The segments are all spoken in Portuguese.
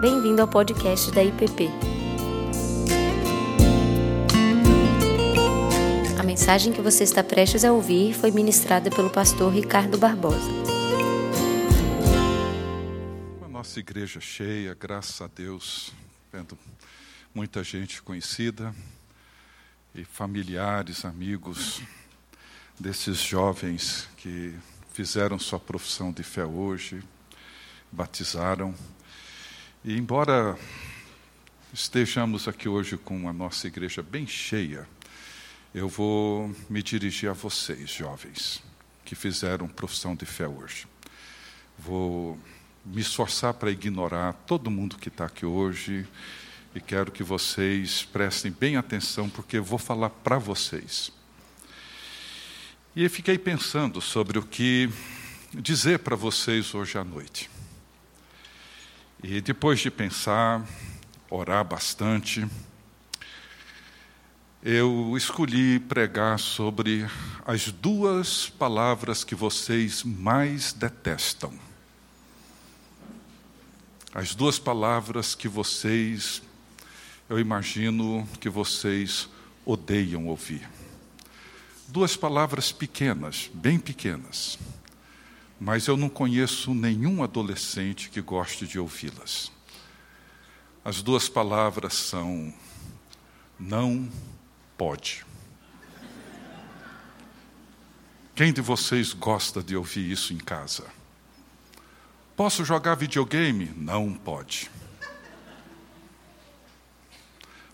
Bem-vindo ao podcast da IPP. A mensagem que você está prestes a ouvir foi ministrada pelo pastor Ricardo Barbosa. A nossa igreja cheia, graças a Deus, vendo muita gente conhecida e familiares, amigos desses jovens que fizeram sua profissão de fé hoje, batizaram. E embora estejamos aqui hoje com a nossa igreja bem cheia, eu vou me dirigir a vocês, jovens, que fizeram profissão de fé hoje. Vou me esforçar para ignorar todo mundo que está aqui hoje e quero que vocês prestem bem atenção, porque eu vou falar para vocês. E fiquei pensando sobre o que dizer para vocês hoje à noite. E depois de pensar, orar bastante, eu escolhi pregar sobre as duas palavras que vocês mais detestam. As duas palavras que vocês, eu imagino que vocês odeiam ouvir. Duas palavras pequenas, bem pequenas, mas eu não conheço nenhum adolescente que goste de ouvi-las. As duas palavras são não pode. Quem de vocês gosta de ouvir isso em casa? Posso jogar videogame? Não pode.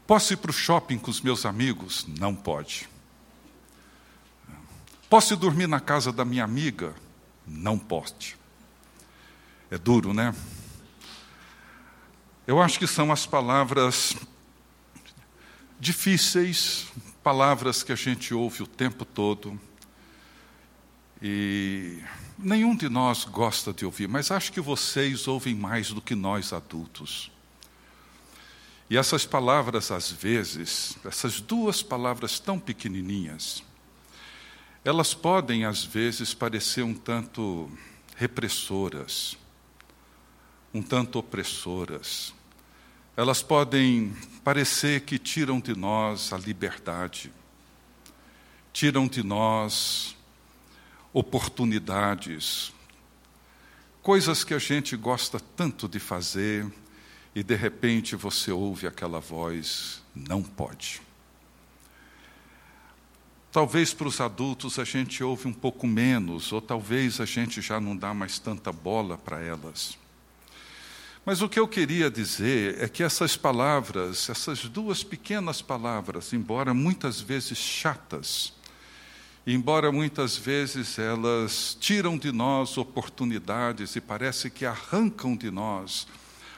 Posso ir para o shopping com os meus amigos? Não pode. Posso dormir na casa da minha amiga? Não pode. É duro, né? Eu acho que são as palavras difíceis, palavras que a gente ouve o tempo todo. E nenhum de nós gosta de ouvir, mas acho que vocês ouvem mais do que nós adultos. E essas palavras, às vezes, essas duas palavras tão pequenininhas, elas podem, às vezes, parecer um tanto repressoras, um tanto opressoras. Elas podem parecer que tiram de nós a liberdade, tiram de nós oportunidades, coisas que a gente gosta tanto de fazer e de repente você ouve aquela voz: não pode. Talvez para os adultos a gente ouve um pouco menos, ou talvez a gente já não dá mais tanta bola para elas. Mas o que eu queria dizer é que essas palavras, essas duas pequenas palavras, embora muitas vezes chatas, embora muitas vezes elas tiram de nós oportunidades e parece que arrancam de nós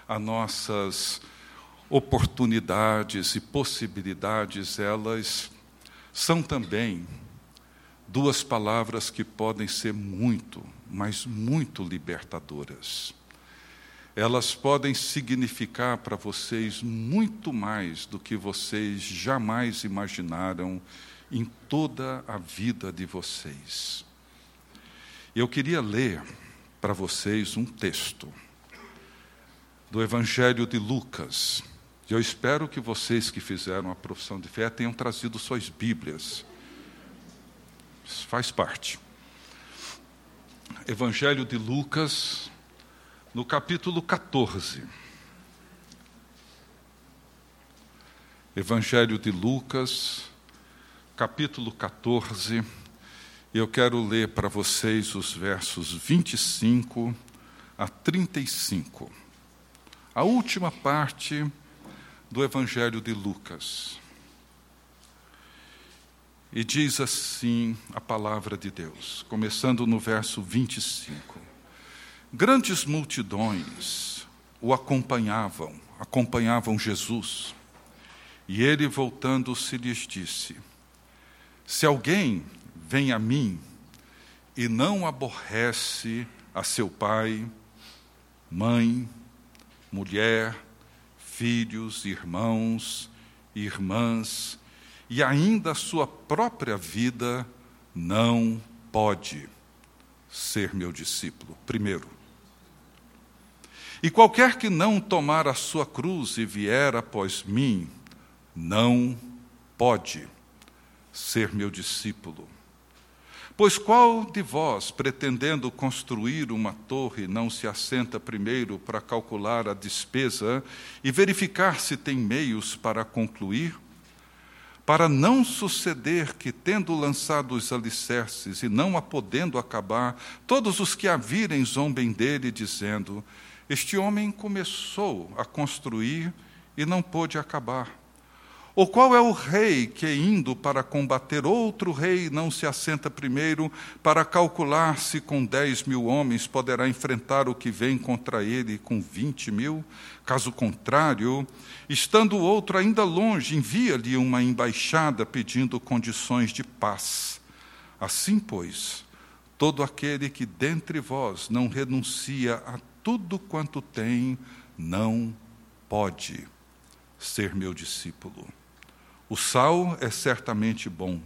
as nossas oportunidades e possibilidades, elas são também duas palavras que podem ser muito, mas muito libertadoras. Elas podem significar para vocês muito mais do que vocês jamais imaginaram em toda a vida de vocês. Eu queria ler para vocês um texto do Evangelho de Lucas, e eu espero que vocês que fizeram a profissão de fé tenham trazido suas Bíblias. Isso faz parte. Evangelho de Lucas, no capítulo 14. Evangelho de Lucas, capítulo 14. Eu quero ler para vocês os versos 25 a 35. A última parte do Evangelho de Lucas. E diz assim a palavra de Deus, começando no verso 25: Grandes multidões o acompanhavam, acompanhavam Jesus. E ele, voltando-se, lhes disse: Se alguém vem a mim e não aborrece a seu pai, mãe, mulher, filhos, irmãos, irmãs, e ainda a sua própria vida, não pode ser meu discípulo. Primeiro. E qualquer que não tomar a sua cruz e vier após mim, não pode ser meu discípulo. Pois qual de vós, pretendendo construir uma torre, não se assenta primeiro para calcular a despesa e verificar se tem meios para concluir? Para não suceder que, tendo lançado os alicerces e não a podendo acabar, todos os que a virem zombem dele, dizendo: Este homem começou a construir e não pôde acabar. Ou qual é o rei que, indo para combater outro rei, não se assenta primeiro para calcular se com dez mil homens poderá enfrentar o que vem contra ele com vinte mil? Caso contrário, estando o outro ainda longe, envia-lhe uma embaixada pedindo condições de paz. Assim, pois, todo aquele que dentre vós não renuncia a tudo quanto tem, não pode ser meu discípulo. O sal é certamente bom.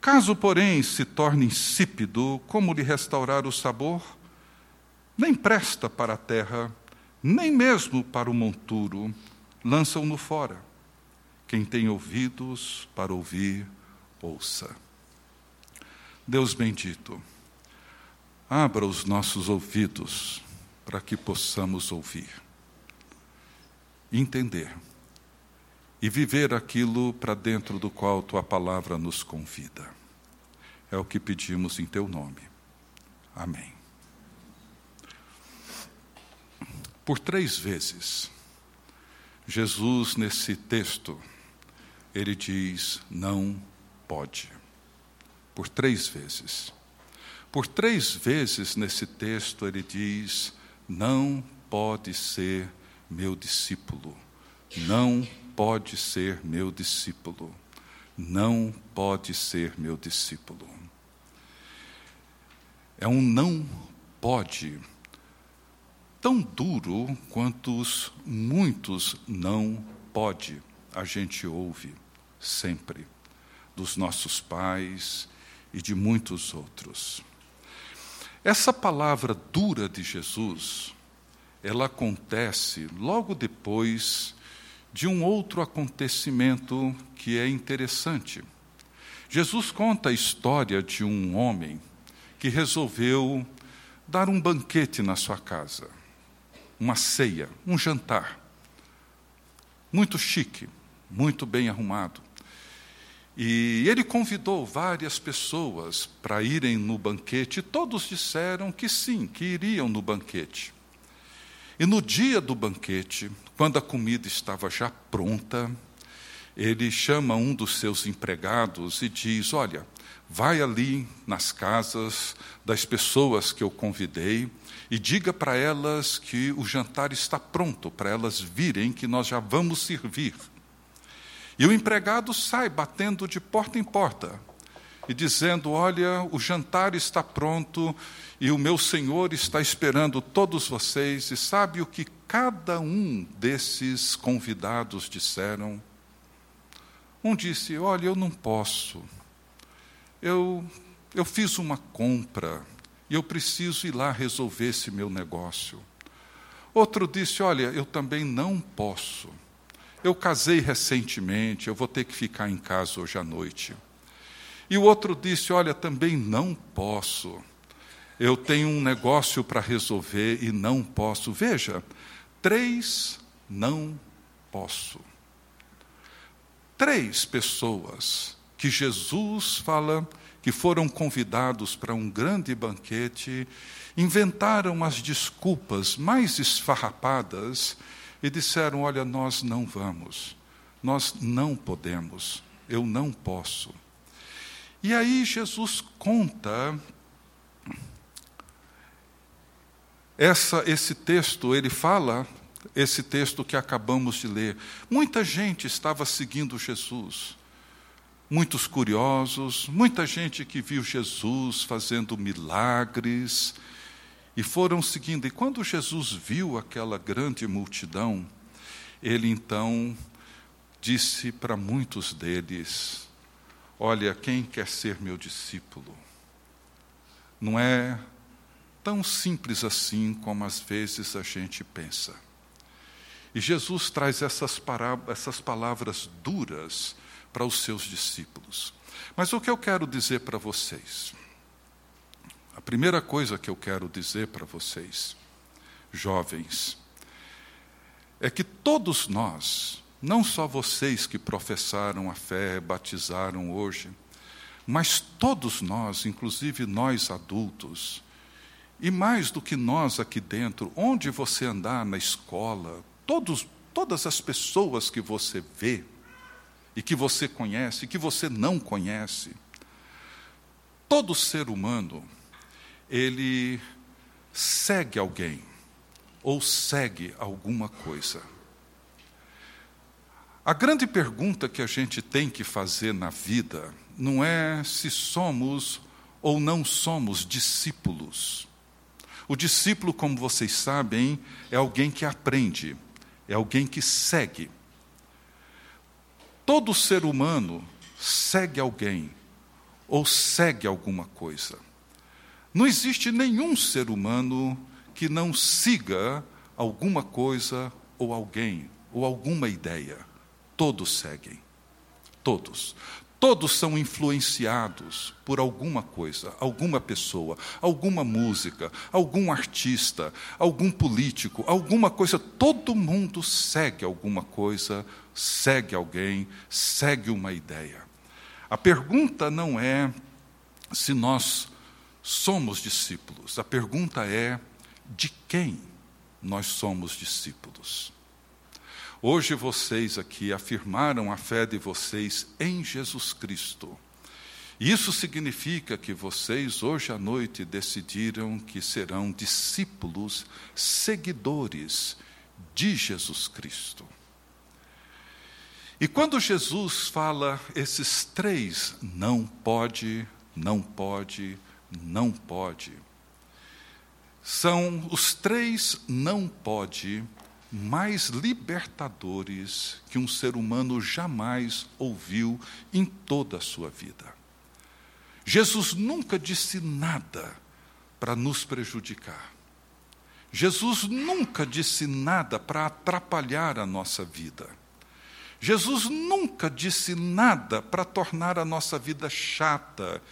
Caso, porém, se torne insípido, como lhe restaurar o sabor? Nem presta para a terra, nem mesmo para o monturo, lançam-no fora. Quem tem ouvidos para ouvir, ouça. Deus bendito, abra os nossos ouvidos para que possamos ouvir, entender e viver aquilo para dentro do qual tua palavra nos convida. É o que pedimos em teu nome. Amém. Por três vezes, Jesus, nesse texto, ele diz: não pode. Por três vezes. Por três vezes nesse texto, ele diz: não pode ser meu discípulo. Não pode ser meu discípulo. Não pode ser meu discípulo. É um não pode tão duro quanto os muitos não pode a gente ouve sempre dos nossos pais e de muitos outros. Essa palavra dura de Jesus, ela acontece logo depois de um outro acontecimento que é interessante. Jesus conta a história de um homem que resolveu dar um banquete na sua casa, uma ceia, um jantar, muito chique, muito bem arrumado. E ele convidou várias pessoas para irem no banquete, todos disseram que sim, que iriam no banquete. E no dia do banquete, quando a comida estava já pronta, ele chama um dos seus empregados e diz: Olha, vai ali nas casas das pessoas que eu convidei e diga para elas que o jantar está pronto, para elas virem que nós já vamos servir. E o empregado sai batendo de porta em porta e dizendo: Olha, o jantar está pronto e o meu Senhor está esperando todos vocês, e sabe o que cada um desses convidados disseram? Um disse: Olha, eu não posso, eu, eu fiz uma compra e eu preciso ir lá resolver esse meu negócio. Outro disse: Olha, eu também não posso. Eu casei recentemente, eu vou ter que ficar em casa hoje à noite. E o outro disse: Olha, também não posso eu tenho um negócio para resolver e não posso. Veja, três não posso. Três pessoas que Jesus fala que foram convidados para um grande banquete, inventaram as desculpas mais esfarrapadas e disseram: Olha, nós não vamos, nós não podemos, eu não posso. E aí Jesus conta Essa, esse texto, ele fala, esse texto que acabamos de ler. Muita gente estava seguindo Jesus. Muitos curiosos, muita gente que viu Jesus fazendo milagres e foram seguindo. E quando Jesus viu aquela grande multidão, ele então disse para muitos deles: Olha, quem quer ser meu discípulo? Não é tão simples assim como às vezes a gente pensa. E Jesus traz essas, essas palavras duras para os seus discípulos. Mas o que eu quero dizer para vocês? A primeira coisa que eu quero dizer para vocês, jovens, é que todos nós, não só vocês que professaram a fé, batizaram hoje, mas todos nós, inclusive nós adultos, e mais do que nós aqui dentro, onde você andar na escola, todos, todas as pessoas que você vê, e que você conhece, e que você não conhece, todo ser humano, ele segue alguém, ou segue alguma coisa. A grande pergunta que a gente tem que fazer na vida não é se somos ou não somos discípulos. O discípulo, como vocês sabem, é alguém que aprende, é alguém que segue. Todo ser humano segue alguém ou segue alguma coisa. Não existe nenhum ser humano que não siga alguma coisa ou alguém ou alguma ideia. Todos seguem. Todos. Todos são influenciados por alguma coisa, alguma pessoa, alguma música, algum artista, algum político, alguma coisa. Todo mundo segue alguma coisa, segue alguém, segue uma ideia. A pergunta não é se nós somos discípulos, a pergunta é de quem nós somos discípulos. Hoje vocês aqui afirmaram a fé de vocês em Jesus Cristo. Isso significa que vocês hoje à noite decidiram que serão discípulos, seguidores de Jesus Cristo. E quando Jesus fala esses três, não pode, não pode, não pode, são os três não pode mais libertadores que um ser humano jamais ouviu em toda a sua vida. Jesus nunca disse nada para nos prejudicar. Jesus nunca disse nada para atrapalhar a nossa vida. Jesus nunca disse nada para tornar a nossa vida chata,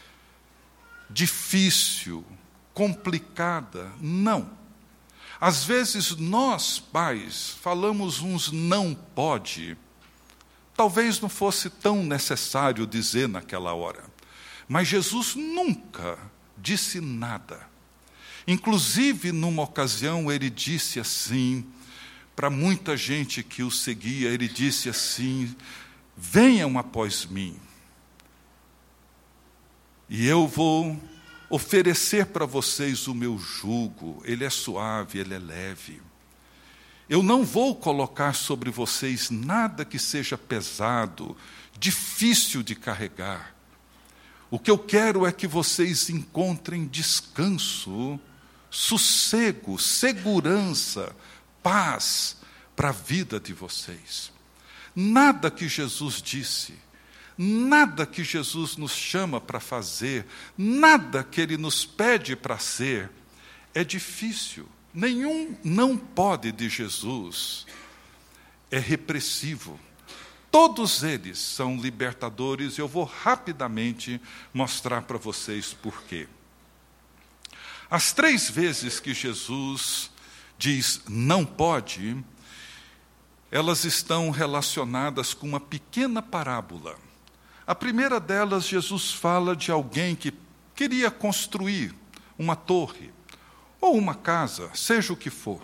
difícil, complicada. Não. Às vezes nós, pais, falamos uns não pode. Talvez não fosse tão necessário dizer naquela hora, mas Jesus nunca disse nada. Inclusive, numa ocasião, ele disse assim, para muita gente que o seguia, ele disse assim: Venham após mim, e eu vou oferecer para vocês o meu jugo, ele é suave, ele é leve. Eu não vou colocar sobre vocês nada que seja pesado, difícil de carregar. O que eu quero é que vocês encontrem descanso, sossego, segurança, paz para a vida de vocês. Nada que Jesus disse Nada que Jesus nos chama para fazer, nada que Ele nos pede para ser, é difícil. Nenhum não pode de Jesus é repressivo. Todos eles são libertadores e eu vou rapidamente mostrar para vocês por quê. As três vezes que Jesus diz não pode, elas estão relacionadas com uma pequena parábola a primeira delas, Jesus fala de alguém que queria construir uma torre ou uma casa, seja o que for.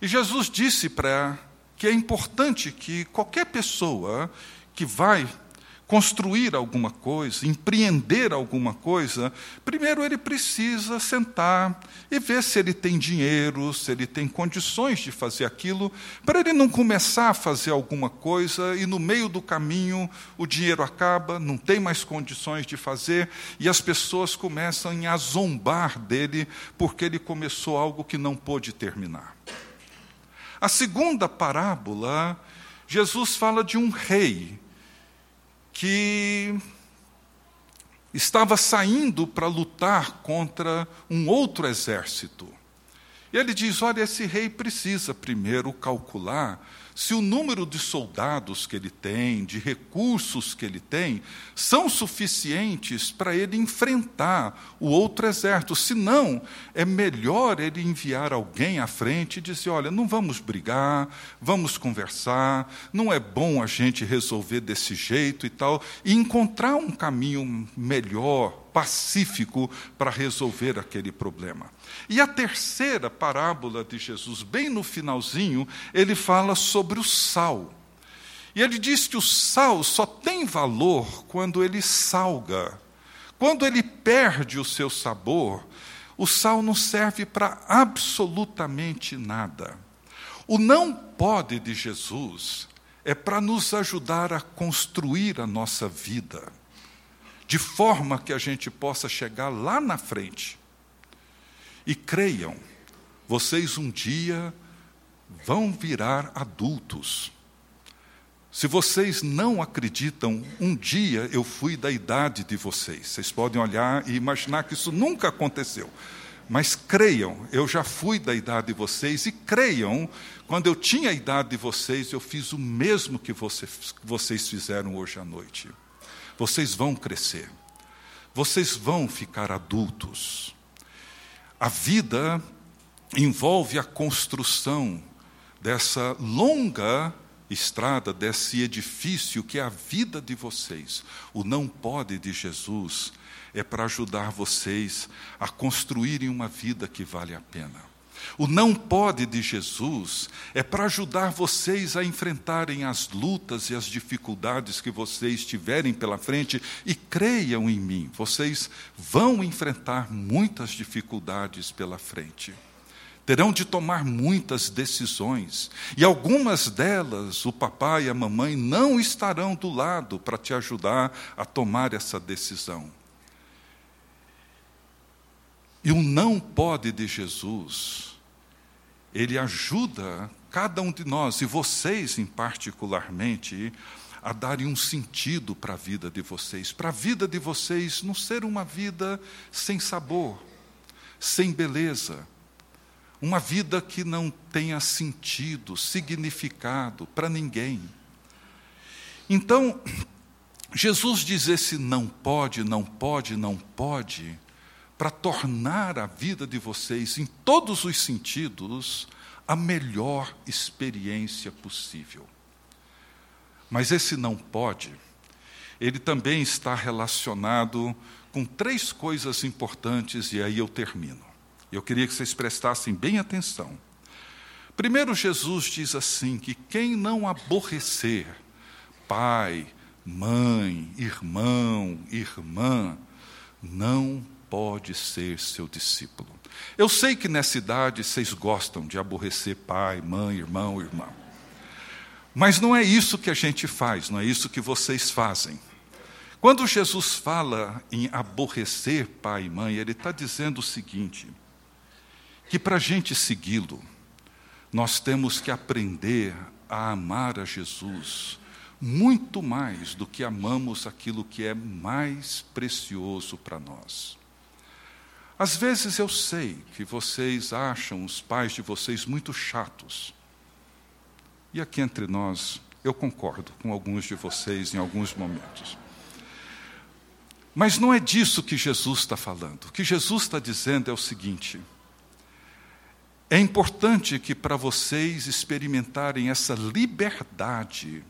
E Jesus disse para que é importante que qualquer pessoa que vai construir alguma coisa, empreender alguma coisa, primeiro ele precisa sentar e ver se ele tem dinheiro, se ele tem condições de fazer aquilo, para ele não começar a fazer alguma coisa e no meio do caminho o dinheiro acaba, não tem mais condições de fazer e as pessoas começam a zombar dele porque ele começou algo que não pôde terminar. A segunda parábola, Jesus fala de um rei que estava saindo para lutar contra um outro exército. E ele diz: olha, esse rei precisa primeiro calcular se o número de soldados que ele tem, de recursos que ele tem, são suficientes para ele enfrentar o outro exército. Se não, é melhor ele enviar alguém à frente e dizer: olha, não vamos brigar, vamos conversar, não é bom a gente resolver desse jeito e tal, e encontrar um caminho melhor, pacífico, para resolver aquele problema. E a terceira parábola de Jesus, bem no finalzinho, ele fala sobre o sal. E ele diz que o sal só tem valor quando ele salga. Quando ele perde o seu sabor, o sal não serve para absolutamente nada. O não pode de Jesus é para nos ajudar a construir a nossa vida, de forma que a gente possa chegar lá na frente e creiam, vocês um dia vão virar adultos. Se vocês não acreditam, um dia eu fui da idade de vocês. Vocês podem olhar e imaginar que isso nunca aconteceu. Mas creiam, eu já fui da idade de vocês e creiam, quando eu tinha a idade de vocês, eu fiz o mesmo que vocês, fizeram hoje à noite. Vocês vão crescer, vocês vão ficar adultos. A vida envolve a construção dessa longa estrada, desse edifício que é a vida de vocês. O não pode de Jesus é para ajudar vocês a construírem uma vida que vale a pena. O não pode de Jesus é para ajudar vocês a enfrentarem as lutas e as dificuldades que vocês tiverem pela frente e creiam em mim, vocês vão enfrentar muitas dificuldades pela frente. Terão de tomar muitas decisões, e algumas delas o papai e a mamãe não estarão do lado para te ajudar a tomar essa decisão. E o não pode de Jesus ele ajuda cada um de nós, e vocês em particularmente, a darem um sentido para a vida de vocês, para a vida de vocês não ser uma vida sem sabor, sem beleza, uma vida que não tenha sentido, significado para ninguém. Então, Jesus diz esse não pode, não pode, não pode, para tornar a vida de vocês, em todos os sentidos, a melhor experiência possível. Mas esse não pode, ele também está relacionado com três coisas importantes, e aí eu termino. Eu queria que vocês prestassem bem atenção. Primeiro, Jesus diz assim: que quem não aborrecer pai, mãe, irmão, irmã, não pode ser seu discípulo. Eu sei que nessa idade vocês gostam de aborrecer pai, mãe, irmão, irmã. Mas não é isso que a gente faz, não é isso que vocês fazem. Quando Jesus fala em aborrecer pai e mãe, ele está dizendo o seguinte: que para a gente segui-lo, nós temos que aprender a amar a Jesus muito mais do que amamos aquilo que é mais precioso para nós. Às vezes eu sei que vocês acham os pais de vocês muito chatos. E aqui entre nós, eu concordo com alguns de vocês em alguns momentos. Mas não é disso que Jesus está falando. O que Jesus está dizendo é o seguinte: é importante que para vocês experimentarem essa liberdade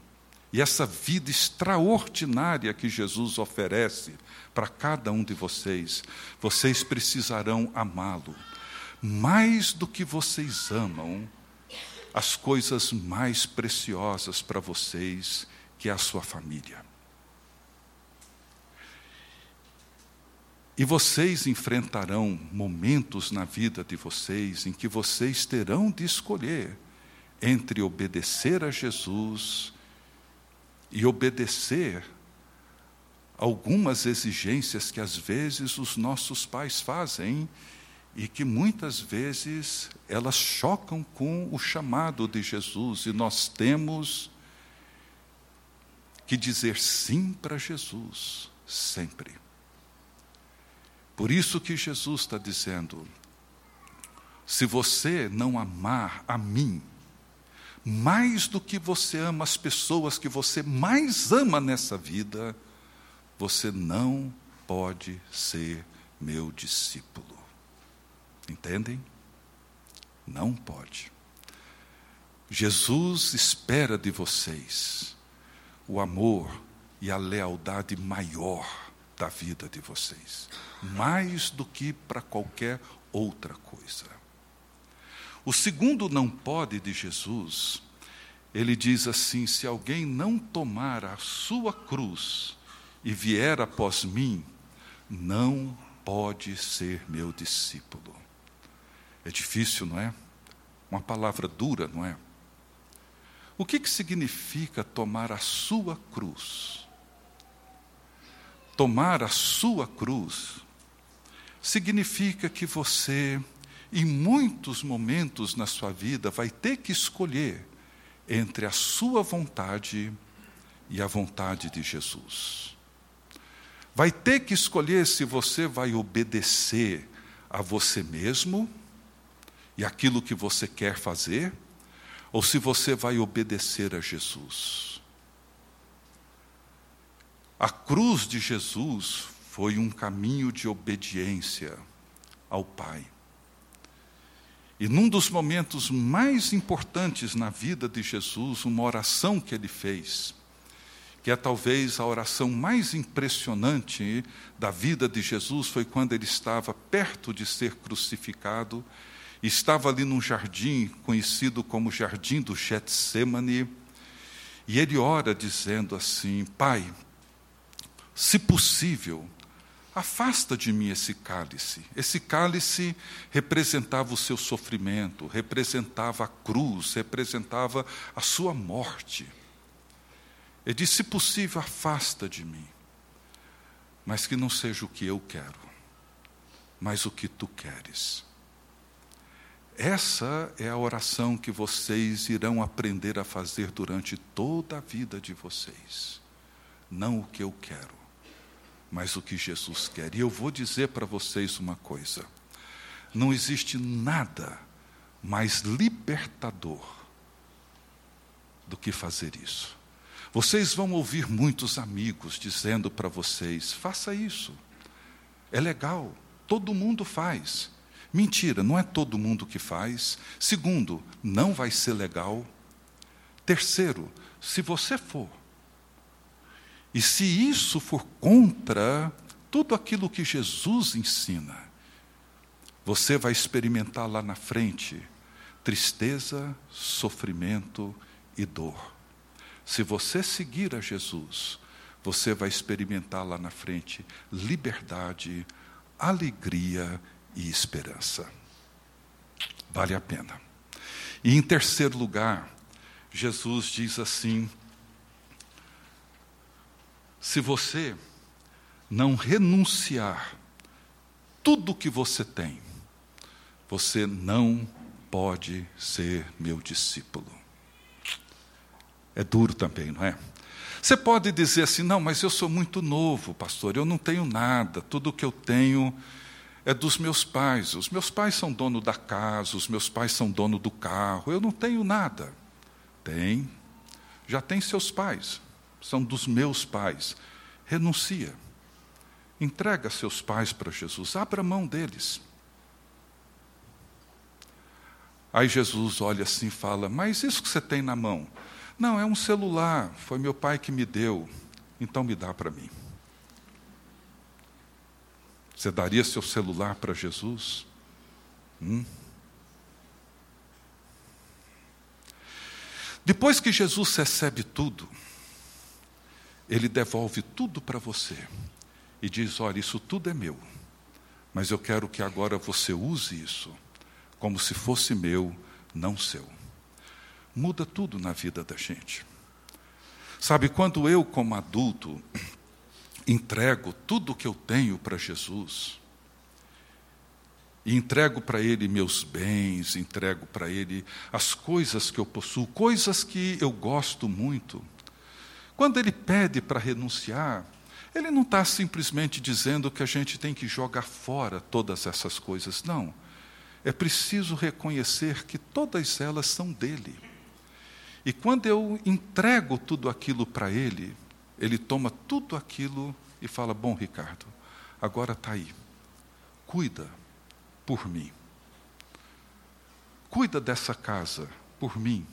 e essa vida extraordinária que Jesus oferece para cada um de vocês, vocês precisarão amá-lo. Mais do que vocês amam as coisas mais preciosas para vocês, que é a sua família. E vocês enfrentarão momentos na vida de vocês em que vocês terão de escolher entre obedecer a Jesus e obedecer algumas exigências que às vezes os nossos pais fazem e que muitas vezes elas chocam com o chamado de Jesus e nós temos que dizer sim para Jesus sempre. Por isso que Jesus está dizendo: se você não amar a mim, mais do que você ama as pessoas que você mais ama nessa vida, você não pode ser meu discípulo. Entendem? Não pode. Jesus espera de vocês o amor e a lealdade maior da vida de vocês, mais do que para qualquer outra coisa. O segundo não pode de Jesus, ele diz assim: se alguém não tomar a sua cruz e vier após mim, não pode ser meu discípulo. É difícil, não é? Uma palavra dura, não é? O que, que significa tomar a sua cruz? Tomar a sua cruz significa que você, em muitos momentos na sua vida, vai ter que escolher entre a sua vontade e a vontade de Jesus. Vai ter que escolher se você vai obedecer a você mesmo e aquilo que você quer fazer, ou se você vai obedecer a Jesus. A cruz de Jesus foi um caminho de obediência ao Pai. E num dos momentos mais importantes na vida de Jesus, uma oração que ele fez, que é talvez a oração mais impressionante da vida de Jesus, foi quando ele estava perto de ser crucificado estava ali num jardim conhecido como Jardim do Getsemane, e ele ora dizendo assim: Pai, se possível, afasta de mim esse cálice. Esse cálice representava o seu sofrimento, representava a cruz, representava a sua morte. Ele disse: se possível, afasta de mim, mas que não seja o que eu quero, mas o que tu queres. Essa é a oração que vocês irão aprender a fazer durante toda a vida de vocês. Não o que eu quero, mas o que Jesus quer. E eu vou dizer para vocês uma coisa: não existe nada mais libertador do que fazer isso. Vocês vão ouvir muitos amigos dizendo para vocês: faça isso, é legal, todo mundo faz. Mentira, não é todo mundo que faz. Segundo, não vai ser legal. Terceiro, se você for, e se isso for contra tudo aquilo que Jesus ensina, você vai experimentar lá na frente tristeza, sofrimento e dor. Se você seguir a Jesus, você vai experimentar lá na frente liberdade, alegria e esperança. Vale a pena. E em terceiro lugar, Jesus diz assim: se você não renunciar tudo que você tem, você não pode ser meu discípulo. É duro também, não é? Você pode dizer assim: não, mas eu sou muito novo, pastor, eu não tenho nada, tudo que eu tenho é dos meus pais. Os meus pais são dono da casa, os meus pais são dono do carro. Eu não tenho nada. Tem. Já tem seus pais. São dos meus pais. Renuncia. Entrega seus pais para Jesus. Abra mão deles. Aí Jesus olha assim e fala: Mas isso que você tem na mão? Não, é um celular. Foi meu pai que me deu. Então me dá para mim. Você daria seu celular para Jesus? Hum? Depois que Jesus recebe tudo, ele devolve tudo para você e diz: Olha, isso tudo é meu, mas eu quero que agora você use isso como se fosse meu, não seu. Muda tudo na vida da gente. Sabe, quando eu, como adulto, entrego tudo o que eu tenho para Jesus, e entrego para Ele meus bens, entrego para Ele as coisas que eu possuo, coisas que eu gosto muito. Quando Ele pede para renunciar, Ele não está simplesmente dizendo que a gente tem que jogar fora todas essas coisas, não. É preciso reconhecer que todas elas são dele. E quando eu entrego tudo aquilo para ele, ele toma tudo aquilo e fala: Bom, Ricardo, agora está aí. Cuida por mim. Cuida dessa casa por mim.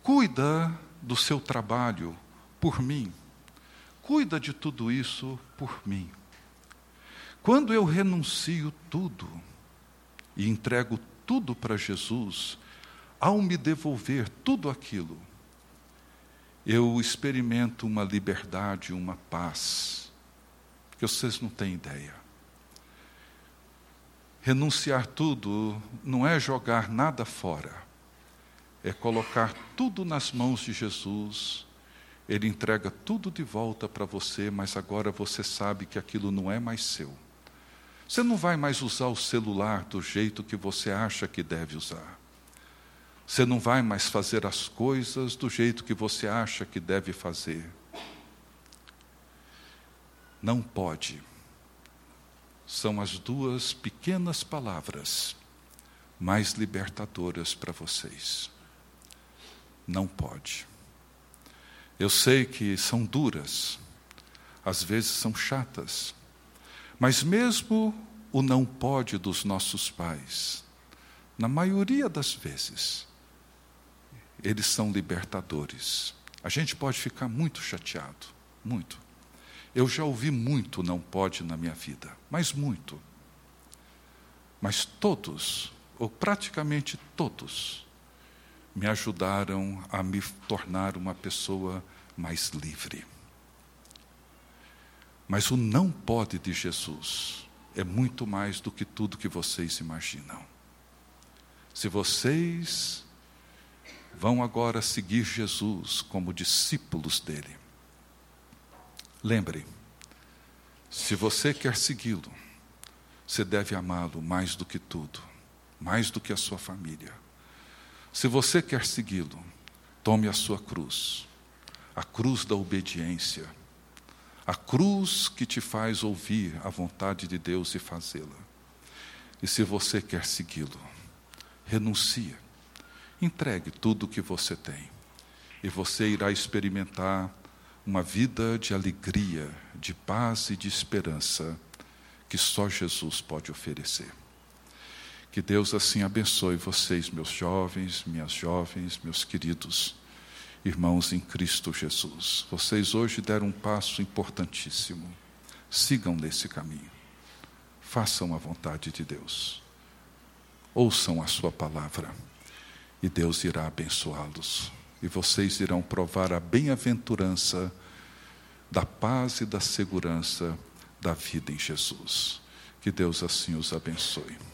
Cuida do seu trabalho por mim. Cuida de tudo isso por mim. Quando eu renuncio tudo e entrego tudo para Jesus, ao me devolver tudo aquilo, eu experimento uma liberdade, uma paz, que vocês não têm ideia. Renunciar tudo não é jogar nada fora, é colocar tudo nas mãos de Jesus. Ele entrega tudo de volta para você, mas agora você sabe que aquilo não é mais seu. Você não vai mais usar o celular do jeito que você acha que deve usar. Você não vai mais fazer as coisas do jeito que você acha que deve fazer. Não pode. São as duas pequenas palavras mais libertadoras para vocês. Não pode. Eu sei que são duras, às vezes são chatas, mas mesmo o não pode dos nossos pais, na maioria das vezes, eles são libertadores. A gente pode ficar muito chateado, muito. Eu já ouvi muito não pode na minha vida, mas muito. Mas todos, ou praticamente todos, me ajudaram a me tornar uma pessoa mais livre. Mas o não pode de Jesus é muito mais do que tudo que vocês imaginam. Se vocês vão agora seguir Jesus como discípulos dele, lembre, se você quer segui-lo, você deve amá-lo mais do que tudo, mais do que a sua família. Se você quer segui-lo, tome a sua cruz, a cruz da obediência a cruz que te faz ouvir a vontade de Deus e fazê-la. E se você quer segui-lo, renuncia, entregue tudo o que você tem, e você irá experimentar uma vida de alegria, de paz e de esperança que só Jesus pode oferecer. Que Deus assim abençoe vocês, meus jovens, minhas jovens, meus queridos irmãos em Cristo Jesus. Vocês hoje deram um passo importantíssimo. Sigam nesse caminho. Façam a vontade de Deus. Ouçam a Sua palavra. E Deus irá abençoá-los. E vocês irão provar a bem-aventurança da paz e da segurança da vida em Jesus. Que Deus assim os abençoe.